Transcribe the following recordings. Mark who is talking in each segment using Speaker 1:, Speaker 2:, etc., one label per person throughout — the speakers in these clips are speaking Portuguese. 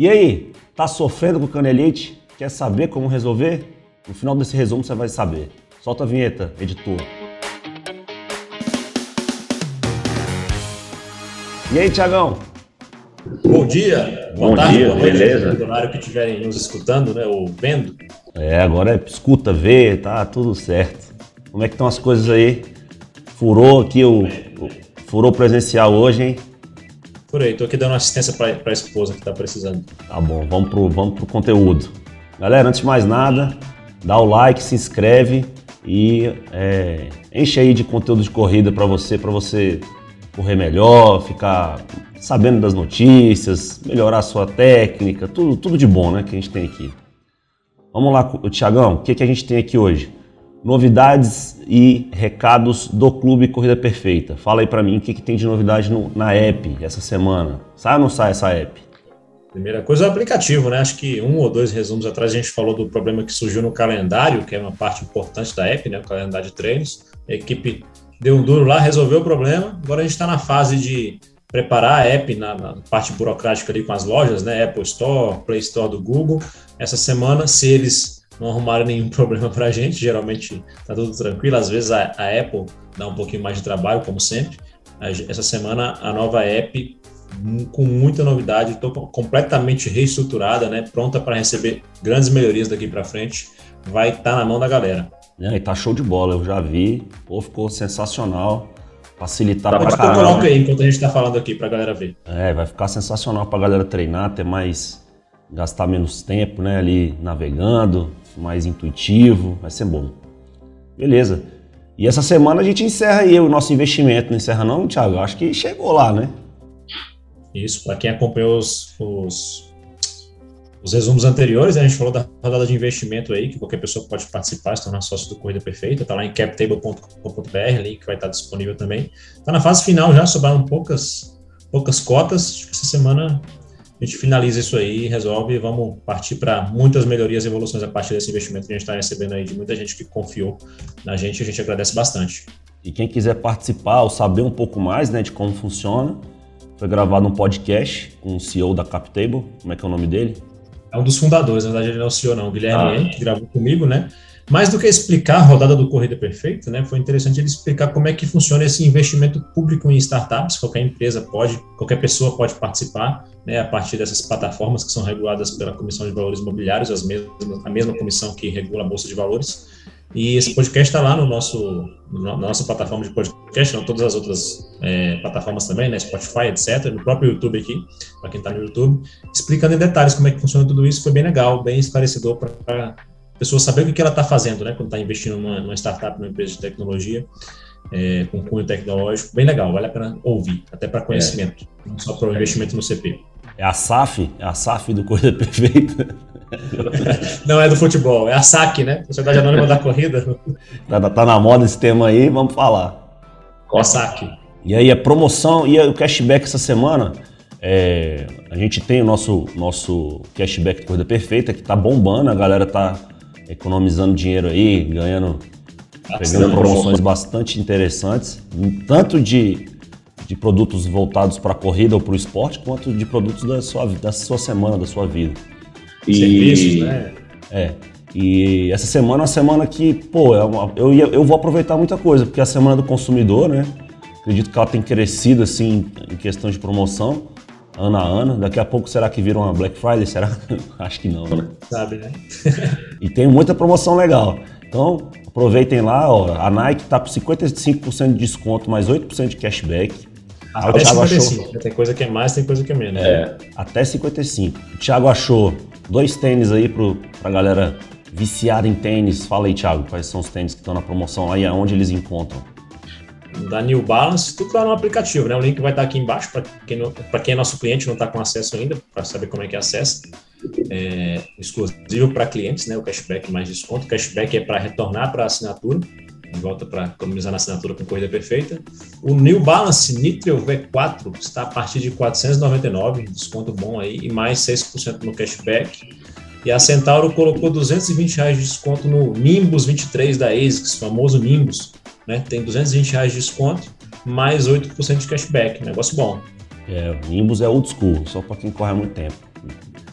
Speaker 1: E aí, tá sofrendo com canelite? Quer saber como resolver? No final desse resumo você vai saber. Solta a vinheta, editor. E aí, Tiagão?
Speaker 2: Bom dia,
Speaker 3: Bom tarde, dia, boa beleza?
Speaker 2: No horário que estiverem nos escutando, né, ou vendo.
Speaker 1: É, agora é escuta, vê, tá tudo certo. Como é que estão as coisas aí? Furou aqui o, o furou presencial hoje, hein?
Speaker 2: Por aí, tô aqui dando assistência para a esposa que tá precisando.
Speaker 1: Tá bom, vamos pro, vamos pro conteúdo. Galera, antes de mais nada, dá o like, se inscreve e é, enche aí de conteúdo de corrida para você, para você correr melhor, ficar sabendo das notícias, melhorar a sua técnica, tudo, tudo de bom, né, que a gente tem aqui. Vamos lá, Tiagão, o que, que a gente tem aqui hoje? Novidades e recados do Clube Corrida Perfeita. Fala aí para mim o que, que tem de novidade no, na app essa semana. Sai ou não sai essa app?
Speaker 2: Primeira coisa é o aplicativo, né? Acho que um ou dois resumos atrás a gente falou do problema que surgiu no calendário, que é uma parte importante da app, né? O calendário de treinos. A equipe deu um duro lá, resolveu o problema. Agora a gente está na fase de preparar a app na, na, parte burocrática ali com as lojas, né? Apple Store, Play Store do Google. Essa semana, se eles não arrumaram nenhum problema para a gente. Geralmente está tudo tranquilo. Às vezes a, a, Apple dá um pouquinho mais de trabalho, como sempre. Essa semana a nova app com muita novidade, estou completamente reestruturada, né? Pronta para receber grandes melhorias daqui para frente. Vai estar tá na mão da galera.
Speaker 1: É, e tá show de bola, eu já vi. Pô, ficou sensacional. Facilitar
Speaker 2: para caramba. Coloca aí enquanto a gente está falando aqui para a galera ver.
Speaker 1: É, vai ficar sensacional para a galera treinar, ter mais gastar menos tempo, né, ali navegando, mais intuitivo, vai ser bom. Beleza. E essa semana a gente encerra aí o nosso investimento. Não encerra não, Thiago? Acho que chegou lá, né?
Speaker 2: Isso, para quem acompanhou os, os, os, resumos anteriores, a gente falou da rodada de investimento aí, que qualquer pessoa pode participar, se tornar sócio do Corrida Perfeita, tá lá em captable.com.br, link vai estar disponível também. Tá na fase final já, sobraram poucas, poucas cotas, acho que essa semana a gente finaliza isso aí, resolve e vamos partir para muitas melhorias e evoluções a partir desse investimento que a gente está recebendo aí de muita gente que confiou na gente, a gente agradece bastante.
Speaker 1: E quem quiser participar ou saber um pouco mais né, de como funciona, foi gravado um podcast com o CEO da CapTable, como é que é o nome dele?
Speaker 2: É um dos fundadores, na verdade ele não é o CEO não, o Guilherme, ah. que gravou comigo, né? Mais do que explicar a rodada do Corrida Perfeita, né, foi interessante ele explicar como é que funciona esse investimento público em startups. Qualquer empresa pode, qualquer pessoa pode participar, né, a partir dessas plataformas que são reguladas pela Comissão de Valores Imobiliários, as mesmas, a mesma comissão que regula a Bolsa de Valores. E esse podcast está lá no nosso, na nossa plataforma de podcast, não todas as outras é, plataformas também, né, Spotify, etc., no próprio YouTube aqui, para quem está no YouTube, explicando em detalhes como é que funciona tudo isso. Foi bem legal, bem esclarecedor para pessoa saber o que ela está fazendo, né? Quando está investindo numa, numa, startup, numa empresa de tecnologia, é, com cunho tecnológico, bem legal, vale a pena ouvir, até para conhecimento, é. não só para o investimento no CP.
Speaker 1: É a SAF, é a SAF do Corrida Perfeita.
Speaker 2: não é do futebol, é a SAC, né? Sociedade Anônima da Corrida.
Speaker 1: Tá, tá, na moda esse tema aí, vamos falar.
Speaker 2: Qual a SAC?
Speaker 1: E aí a promoção e o cashback essa semana, é, a gente tem o nosso, nosso cashback Corrida Perfeita que tá bombando, a galera tá economizando dinheiro aí, ganhando, pegando promoções bastante interessantes, tanto de, de produtos voltados para a corrida ou para o esporte, quanto de produtos da sua, da sua semana, da sua vida.
Speaker 2: E, Serviços, né?
Speaker 1: É. E essa semana é uma semana que, pô, é uma, eu, eu vou aproveitar muita coisa, porque é a semana do consumidor, né? Acredito que ela tem crescido assim em questão de promoção ano a ano. Daqui a pouco será que vira uma Black Friday? Será? Acho que não, né?
Speaker 2: Sabe, né?
Speaker 1: e tem muita promoção legal. Então, aproveitem lá, ó, a Nike tá com 55% de desconto, mais 8% de cashback.
Speaker 2: Até 55. Achou... Tem coisa que é mais, tem coisa que é menos.
Speaker 1: É, até 55. O Thiago achou dois tênis aí pro, pra galera viciada em tênis. Fala aí, Thiago, quais são os tênis que estão na promoção aí, aonde eles encontram?
Speaker 2: Da New Balance, tudo lá no aplicativo, né? O link vai estar aqui embaixo para quem, quem é nosso cliente não está com acesso ainda, para saber como é que acessa. É, exclusivo para clientes, né? O cashback mais desconto. O cashback é para retornar para a assinatura, volta para economizar na assinatura com corrida perfeita. O New Balance Nitro V4 está a partir de 499, desconto bom aí, e mais 6% no cashback. E a Centauro colocou 220 reais de desconto no Nimbus 23 da ASICS, famoso Nimbus né? Tem 220 reais de desconto, mais 8% de cashback, negócio bom.
Speaker 1: É, o Nimbus é old school, só para quem corre há muito tempo.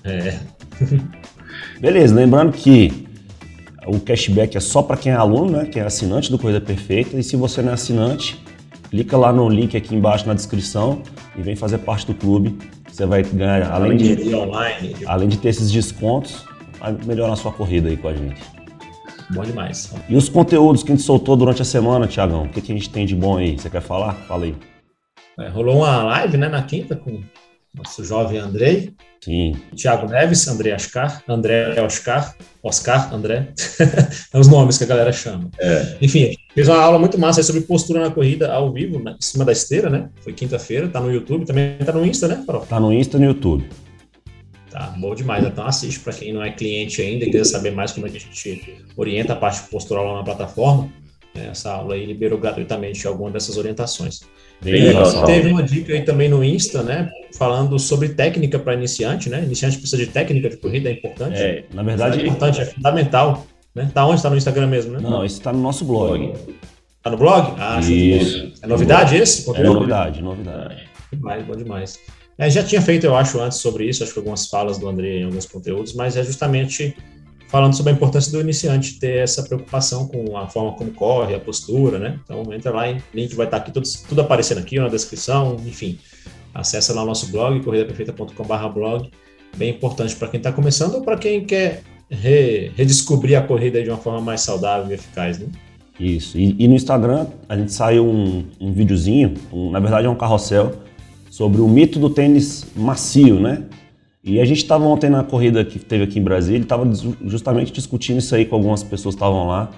Speaker 2: É.
Speaker 1: Beleza, lembrando que o cashback é só para quem é aluno, né? Quem é assinante do Corrida Perfeita. E se você não é assinante, clica lá no link aqui embaixo na descrição e vem fazer parte do clube. Você vai ganhar, além de,
Speaker 2: online.
Speaker 1: além de ter esses descontos, vai melhorar a sua corrida aí com a gente.
Speaker 2: Bom demais.
Speaker 1: E os conteúdos que a gente soltou durante a semana, Tiagão? O que, que a gente tem de bom aí? Você quer falar? Fala aí.
Speaker 2: É, rolou uma live né, na quinta com nosso jovem Andrei.
Speaker 1: Sim.
Speaker 2: Tiago Neves, André Oscar, André Oscar, Oscar, André. é os nomes que a galera chama.
Speaker 1: É.
Speaker 2: Enfim, fez uma aula muito massa sobre postura na corrida ao vivo, né, em cima da esteira, né? Foi quinta-feira, tá no YouTube, também tá no Insta, né, Farol?
Speaker 1: Tá no Insta e no YouTube.
Speaker 2: Tá, bom demais. Então assiste para quem não é cliente ainda e quiser saber mais como é que a gente orienta a parte postural lá na plataforma. Né, essa aula aí liberou gratuitamente alguma dessas orientações.
Speaker 1: Bem
Speaker 2: E teve uma dica aí também no Insta, né? Falando sobre técnica para iniciante, né? Iniciante precisa de técnica de corrida, é importante.
Speaker 1: É, na
Speaker 2: é
Speaker 1: verdade,
Speaker 2: importante, é fundamental. Né? Tá onde? Tá no Instagram mesmo, né?
Speaker 1: não, isso tá no nosso blog.
Speaker 2: Tá no blog? Ah.
Speaker 1: Isso.
Speaker 2: É novidade esse?
Speaker 1: É novidade, novidade.
Speaker 2: Demais, bom demais. É, já tinha feito, eu acho, antes sobre isso, acho que algumas falas do André em alguns conteúdos, mas é justamente falando sobre a importância do iniciante ter essa preocupação com a forma como corre, a postura, né? Então entra lá, o link vai estar aqui, tudo, tudo aparecendo aqui na descrição, enfim. Acessa lá o nosso blog, corridaperfeita.com.br blog, bem importante para quem está começando ou para quem quer re- redescobrir a corrida de uma forma mais saudável e eficaz, né?
Speaker 1: Isso. E, e no Instagram a gente saiu um, um videozinho, um- na verdade é um carrossel, sobre o mito do tênis macio, né? E a gente estava ontem na corrida que teve aqui em Brasília, estava justamente discutindo isso aí com algumas pessoas que estavam lá.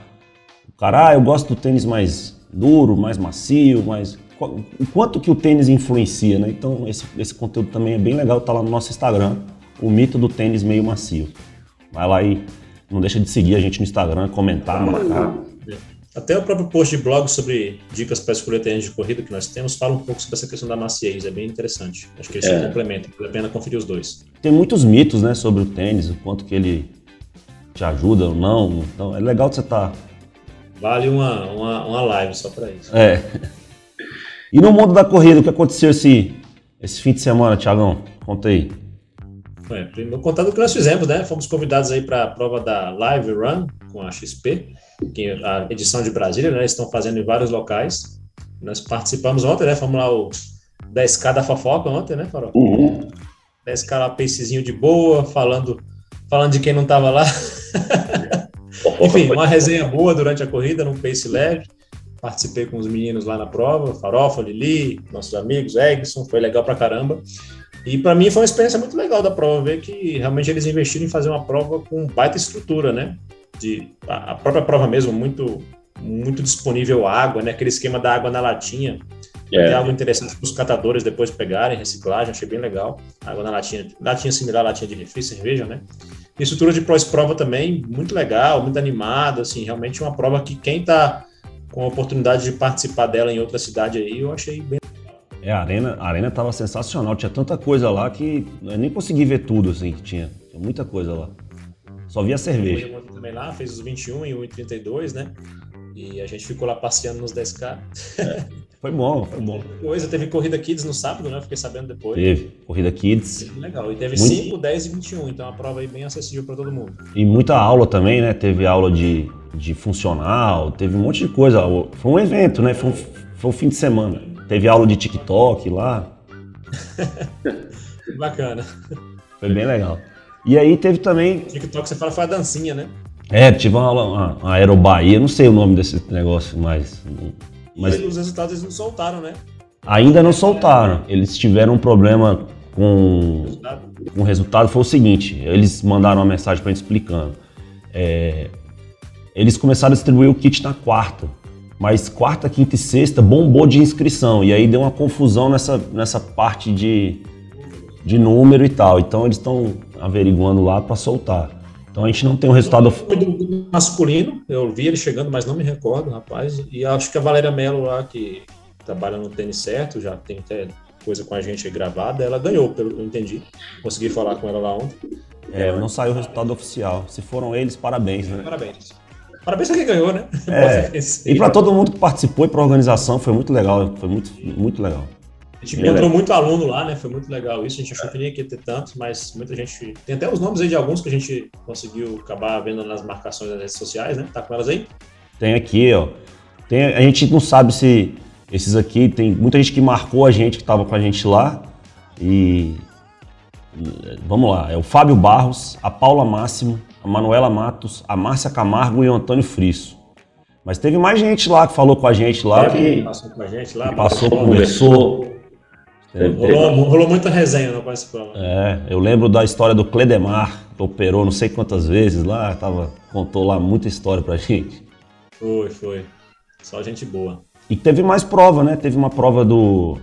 Speaker 1: O cara, ah, eu gosto do tênis mais duro, mais macio, mais. O quanto que o tênis influencia, né? Então esse, esse conteúdo também é bem legal, tá lá no nosso Instagram, o mito do tênis meio macio. Vai lá e não deixa de seguir a gente no Instagram, comentar, marcar.
Speaker 2: Até o próprio post de blog sobre dicas para escolher tênis de corrida que nós temos fala um pouco sobre essa questão da maciez, é bem interessante. Acho que eles se complementam, vale a pena conferir os dois.
Speaker 1: Tem muitos mitos, né, sobre o tênis, o quanto que ele te ajuda ou não. Então é legal que você tá.
Speaker 2: Vale uma, uma, uma live só para isso.
Speaker 1: É. E no mundo da corrida, o que aconteceu esse, esse fim de semana, Tiagão? Conta aí.
Speaker 2: É, contar do que nós fizemos, né? Fomos convidados aí para a prova da Live Run com a XP, que é a edição de Brasília, né? Eles estão fazendo em vários locais. Nós participamos ontem, né? Fomos lá o 10K da fofoca ontem, né, Farol? 10K lá, pacezinho de boa, falando, falando de quem não estava lá. Enfim, uma resenha boa durante a corrida, num pace leve. Participei com os meninos lá na prova, Farofa, Lili, nossos amigos, Egson, foi legal pra caramba. E para mim foi uma experiência muito legal da prova, ver que realmente eles investiram em fazer uma prova com baita estrutura, né? De, a a própria prova mesmo, muito, muito disponível água, né? Aquele esquema da água na latinha. É algo interessante para os catadores depois pegarem, reciclagem, achei bem legal. Água na latinha, latinha similar à latinha de refri, cerveja, né? E estrutura de pós-prova também, muito legal, muito animada, assim, realmente uma prova que quem tá com a oportunidade de participar dela em outra cidade aí, eu achei bem
Speaker 1: É, a arena, a arena tava sensacional, tinha tanta coisa lá que eu nem consegui ver tudo assim que tinha. Tinha muita coisa lá. Só via cerveja.
Speaker 2: Ontem também lá, fez os 21 e o 32, né? E a gente ficou lá passeando nos 10K.
Speaker 1: Foi bom, foi bom.
Speaker 2: Coisa, teve corrida Kids no sábado, né? Fiquei sabendo depois.
Speaker 1: Teve Corrida Kids
Speaker 2: Legal. E teve
Speaker 1: Muito-
Speaker 2: 5, 10 e 21, então a prova aí bem acessível para todo mundo.
Speaker 1: e muita aula também, né? Teve aula de, de funcional, teve um monte de coisa. Foi um evento, né? Foi um, foi um fim de semana. Teve aula de TikTok lá,
Speaker 2: Bacana.
Speaker 1: foi bem legal. E aí teve também
Speaker 2: TikTok você fala foi a dancinha, né?
Speaker 1: É, tive uma aula, uma, uma não sei o nome desse negócio, mas, mas
Speaker 2: E os resultados eles não soltaram, né?
Speaker 1: ainda não soltaram. Eles tiveram um problema com,
Speaker 2: Resultado.
Speaker 1: com o resultado, foi o seguinte, eles mandaram uma mensagem para gente explicando. É, eles começaram a distribuir o kit na quarta, mas quarta, quinta e sexta bombou de inscrição, e aí deu uma confusão nessa, nessa parte de, de número e tal. Então eles estão averiguando lá para soltar. Então a gente não tem o resultado
Speaker 2: Foi do masculino, eu vi ele chegando, mas não me recordo, rapaz. E acho que a Valéria Mello lá, que trabalha no tênis certo, já tem até coisa com a gente gravada, ela ganhou, pelo que eu entendi. Consegui falar com ela lá ontem.
Speaker 1: É, não saiu o resultado oficial. Se foram eles, parabéns, né?
Speaker 2: Parabéns. Parabéns a quem ganhou, né?
Speaker 1: É. E para todo mundo que participou e para a organização foi muito legal, foi muito, muito legal.
Speaker 2: A gente encontrou muito aluno lá, né? Foi muito legal isso. A gente achou que nem ia ter tantos, mas muita gente. Tem até os nomes aí de alguns que a gente conseguiu acabar vendo nas marcações das redes sociais, né? Tá com elas aí?
Speaker 1: Tem aqui, ó. Tem, a gente não sabe se esses aqui, tem muita gente que marcou a gente, que estava com a gente lá. E. Vamos lá, é o Fábio Barros, a Paula Máximo, Manuela Matos, a Márcia Camargo e o Antônio Frisso. Mas teve mais gente lá que falou com a gente lá. Que
Speaker 2: passou com a gente lá.
Speaker 1: Passou, conversou.
Speaker 2: Rolou, rolou muita resenha no participando.
Speaker 1: É, eu lembro da história do Cledemar, que operou não sei quantas vezes lá, tava, contou lá muita história pra gente.
Speaker 2: Foi, foi. Só gente boa.
Speaker 1: E teve mais prova, né? Teve uma prova do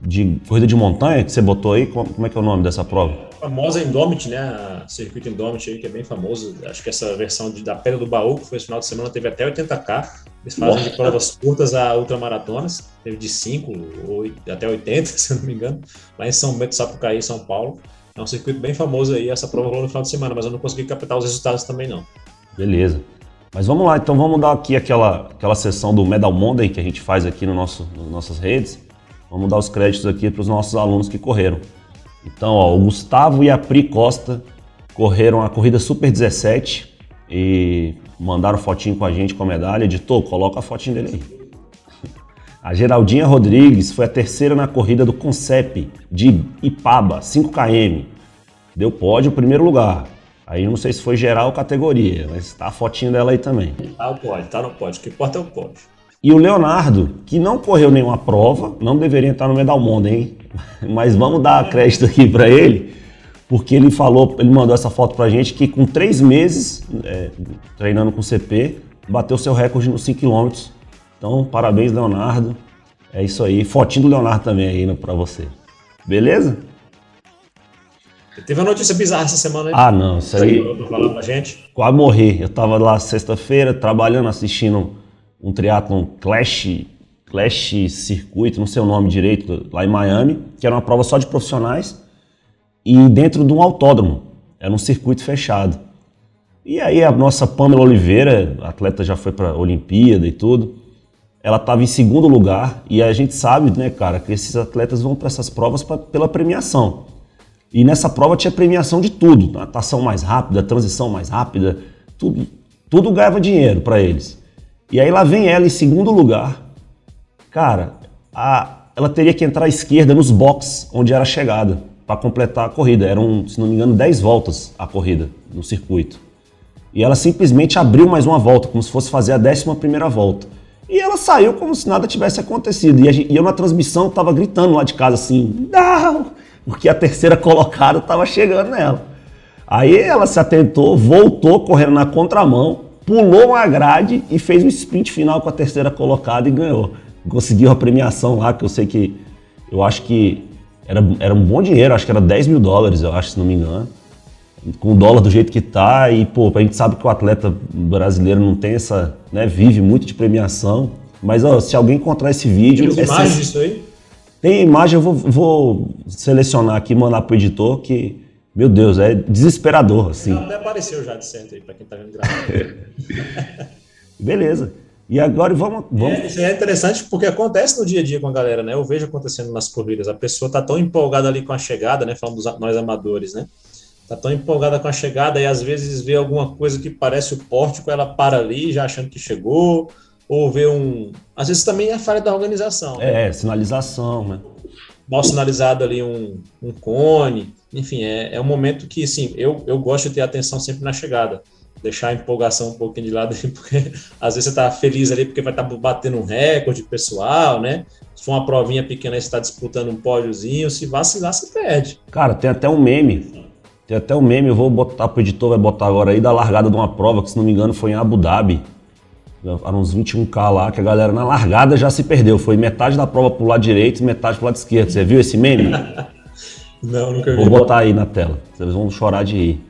Speaker 1: de corrida de montanha que você botou aí. Como é que é o nome dessa prova?
Speaker 2: A famosa Indomit, né? A circuito Indomit aí, que é bem famoso. Acho que essa versão de, da Pedra do Baú, que foi esse final de semana, teve até 80K. Eles fazem Nossa. de provas curtas a ultramaratonas. Teve de 5 ou até 80, se eu não me engano. Lá em São Bento, Sapucaí, São Paulo. É um circuito bem famoso aí. Essa prova rolou no final de semana, mas eu não consegui captar os resultados também, não.
Speaker 1: Beleza. Mas vamos lá, então vamos dar aqui aquela, aquela sessão do Medal Monday que a gente faz aqui no nosso, nas nossas redes. Vamos dar os créditos aqui para os nossos alunos que correram. Então, ó, o Gustavo e a Pri Costa correram a corrida Super 17 e mandaram fotinho com a gente com a medalha. Editor, coloca a fotinho dele aí. A Geraldinha Rodrigues foi a terceira na corrida do Concep de Ipaba, 5km. Deu pódio, primeiro lugar. Aí não sei se foi geral ou categoria, mas tá a fotinha dela aí também.
Speaker 2: Tá o pódio, tá no pódio. O que importa é o pódio.
Speaker 1: E o Leonardo, que não correu nenhuma prova, não deveria estar no Medal Mundo, hein? Mas vamos dar crédito aqui para ele, porque ele falou, ele mandou essa foto pra gente que com três meses é, treinando com CP, bateu seu recorde nos 5 km. Então, parabéns, Leonardo. É isso aí. Fotinho do Leonardo também aí para você. Beleza?
Speaker 2: Teve uma notícia bizarra essa semana aí.
Speaker 1: Ah, não, isso aí.
Speaker 2: Falando pra gente.
Speaker 1: Quase morri. Eu tava lá sexta-feira trabalhando, assistindo um triatlon Clash, Clash Circuito, não sei o nome direito, lá em Miami, que era uma prova só de profissionais e dentro de um autódromo. Era um circuito fechado. E aí a nossa Pamela Oliveira, atleta já foi para Olimpíada e tudo, ela estava em segundo lugar e a gente sabe, né, cara, que esses atletas vão para essas provas pra, pela premiação. E nessa prova tinha premiação de tudo, natação mais rápida, transição mais rápida, tudo, tudo ganhava dinheiro para eles. E aí lá vem ela em segundo lugar. Cara, a, ela teria que entrar à esquerda nos boxes onde era a chegada para completar a corrida. Eram, se não me engano, 10 voltas a corrida no circuito. E ela simplesmente abriu mais uma volta, como se fosse fazer a décima primeira volta. E ela saiu como se nada tivesse acontecido. E eu na transmissão estava gritando lá de casa assim, não! porque a terceira colocada estava chegando nela. Aí ela se atentou, voltou correndo na contramão, pulou uma grade e fez um sprint final com a terceira colocada e ganhou. Conseguiu a premiação lá, que eu sei que. Eu acho que era, era um bom dinheiro, acho que era 10 mil dólares, eu acho, se não me engano. Com o dólar do jeito que tá, e pô, a gente sabe que o atleta brasileiro não tem essa. Né, vive muito de premiação. Mas ó, se alguém encontrar esse vídeo.
Speaker 2: Tem imagens disso aí?
Speaker 1: Tem imagem, eu vou, vou selecionar aqui, mandar pro editor, que, meu Deus, é desesperador, assim.
Speaker 2: Até apareceu já de centro aí, pra quem tá vendo gravando.
Speaker 1: Beleza. E agora vamos. vamos...
Speaker 2: É, isso é interessante porque acontece no dia a dia com a galera, né? Eu vejo acontecendo nas corridas. A pessoa tá tão empolgada ali com a chegada, né? Falando dos nós amadores, né? Tá tão empolgada com a chegada e às vezes vê alguma coisa que parece o pórtico, ela para ali já achando que chegou, ou ver um. Às vezes também é falha da organização.
Speaker 1: Né? É, sinalização, né?
Speaker 2: Mal sinalizado ali um, um cone. Enfim, é, é um momento que, assim, eu, eu gosto de ter atenção sempre na chegada. Deixar a empolgação um pouquinho de lado, porque às vezes você tá feliz ali porque vai estar tá batendo um recorde pessoal, né? Se for uma provinha pequena, você está disputando um pódiozinho, se vacilar, você perde.
Speaker 1: Cara, tem até um meme. Tem até um meme, eu vou botar pro editor, vai botar agora aí, da largada de uma prova, que se não me engano foi em Abu Dhabi eram uns 21K lá, que a galera na largada já se perdeu. Foi metade da prova pro lado direito e metade pro lado esquerdo. Você viu esse meme?
Speaker 2: Não, nunca vi.
Speaker 1: Vou botar aí na tela. Vocês vão chorar de rir.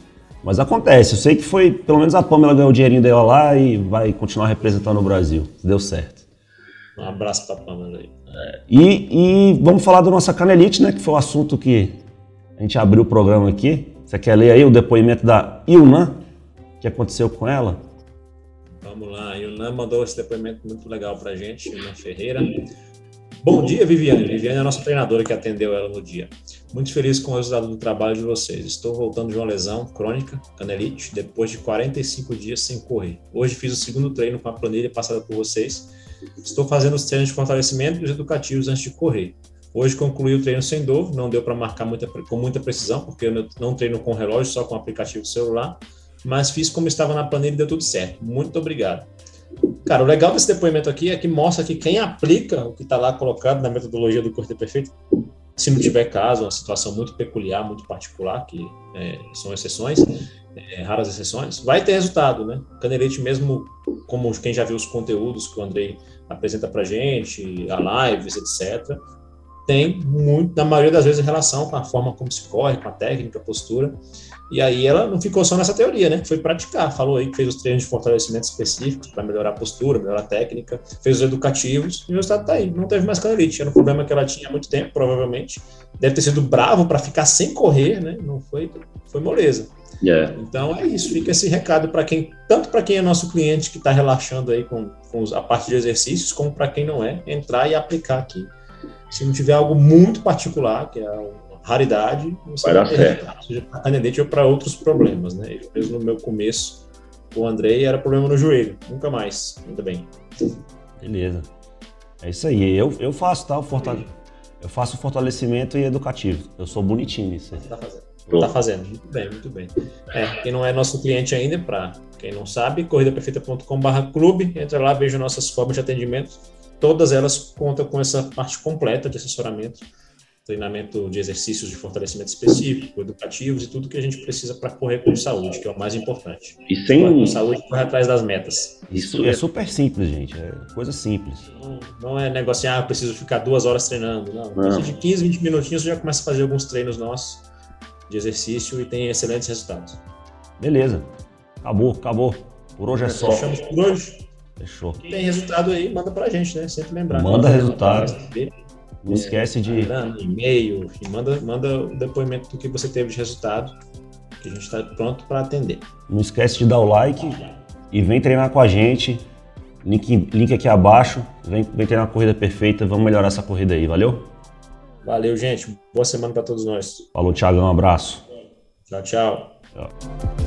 Speaker 1: Mas acontece, eu sei que foi, pelo menos a Pamela ganhou o dinheirinho dela lá e vai continuar representando o Brasil. Deu certo.
Speaker 2: Um abraço pra Pamela aí.
Speaker 1: É, e, e, vamos falar da nossa canelite, né? Que foi o assunto que a gente abriu o programa aqui. Você quer ler aí o depoimento da Ilna? O que aconteceu com ela?
Speaker 2: Vamos lá, Yunan mandou esse depoimento muito legal para a gente, Yunan Ferreira. Bom dia, Viviane. Viviane é a nossa treinadora que atendeu ela no dia. Muito feliz com o resultado do trabalho de vocês. Estou voltando de uma lesão crônica, canelite, depois de 45 dias sem correr. Hoje fiz o segundo treino com a planilha passada por vocês. Estou fazendo os treinos de fortalecimento e os educativos antes de correr. Hoje concluí o treino sem dor, não deu para marcar muita, com muita precisão, porque eu não treino com relógio, só com aplicativo celular, mas fiz como estava na planilha e deu tudo certo. Muito obrigado. Cara, o legal desse depoimento aqui é que mostra que quem aplica o que está lá colocado na metodologia do corte perfeito, se não tiver caso, uma situação muito peculiar, muito particular, que é, são exceções, é, raras exceções, vai ter resultado, né? Canelete mesmo, como quem já viu os conteúdos que o Andrei apresenta para gente, a lives, etc., tem muito, na maioria das vezes, relação com a forma como se corre, com a técnica, a postura. E aí ela não ficou só nessa teoria, né? Foi praticar. Falou aí que fez os treinos de fortalecimento específicos para melhorar a postura, melhorar a técnica, fez os educativos e o resultado tá aí. Não teve mais canelite. Era um problema que ela tinha há muito tempo, provavelmente. Deve ter sido bravo para ficar sem correr, né? Não foi, foi moleza. Yeah. Então é isso, fica esse recado para quem, tanto para quem é nosso cliente que está relaxando aí com, com a parte de exercícios, como para quem não é, entrar e aplicar aqui. Se não tiver algo muito particular, que é uma raridade,
Speaker 3: você vai dar certo.
Speaker 2: Seja para canelite ou para outros problemas, né? Eu mesmo no meu começo, o Andrei era problema no joelho, nunca mais, ainda bem.
Speaker 1: Beleza. É isso aí. Eu, eu faço, tá? O fortale... Eu faço fortalecimento e educativo. Eu sou bonitinho nisso.
Speaker 2: Você tá fazendo. Tá fazendo. Muito bem, muito bem. É, quem não é nosso cliente ainda, para quem não sabe, corridaperfeita.com/clube, entra lá, veja nossas formas de atendimento todas elas contam com essa parte completa de assessoramento, treinamento de exercícios de fortalecimento específico, educativos e tudo que a gente precisa para correr com saúde, que é o mais importante.
Speaker 3: E sem
Speaker 2: com saúde correr atrás das metas.
Speaker 1: Isso é super simples, gente. É coisa simples.
Speaker 2: Não, não é negociar, ah, preciso ficar duas horas treinando. Não. não. de 15, 20 minutinhos você já começa a fazer alguns treinos nossos de exercício e tem excelentes resultados.
Speaker 1: Beleza. Acabou, acabou. Por hoje é, é só.
Speaker 2: Fechamos por hoje.
Speaker 1: Fechou.
Speaker 2: Tem resultado aí, manda pra gente, né? Sempre lembrar.
Speaker 1: Manda resultado. Não esquece de.
Speaker 2: E-mail, manda, manda o depoimento do que você teve de resultado, que a gente está pronto para atender.
Speaker 1: Não esquece de dar o like e vem treinar com a gente. Link, link aqui abaixo. Vem, vem treinar a corrida perfeita. Vamos melhorar essa corrida aí, valeu?
Speaker 2: Valeu, gente. Boa semana para todos nós.
Speaker 1: Falou, Thiago. Um abraço.
Speaker 2: Tchau, tchau. tchau.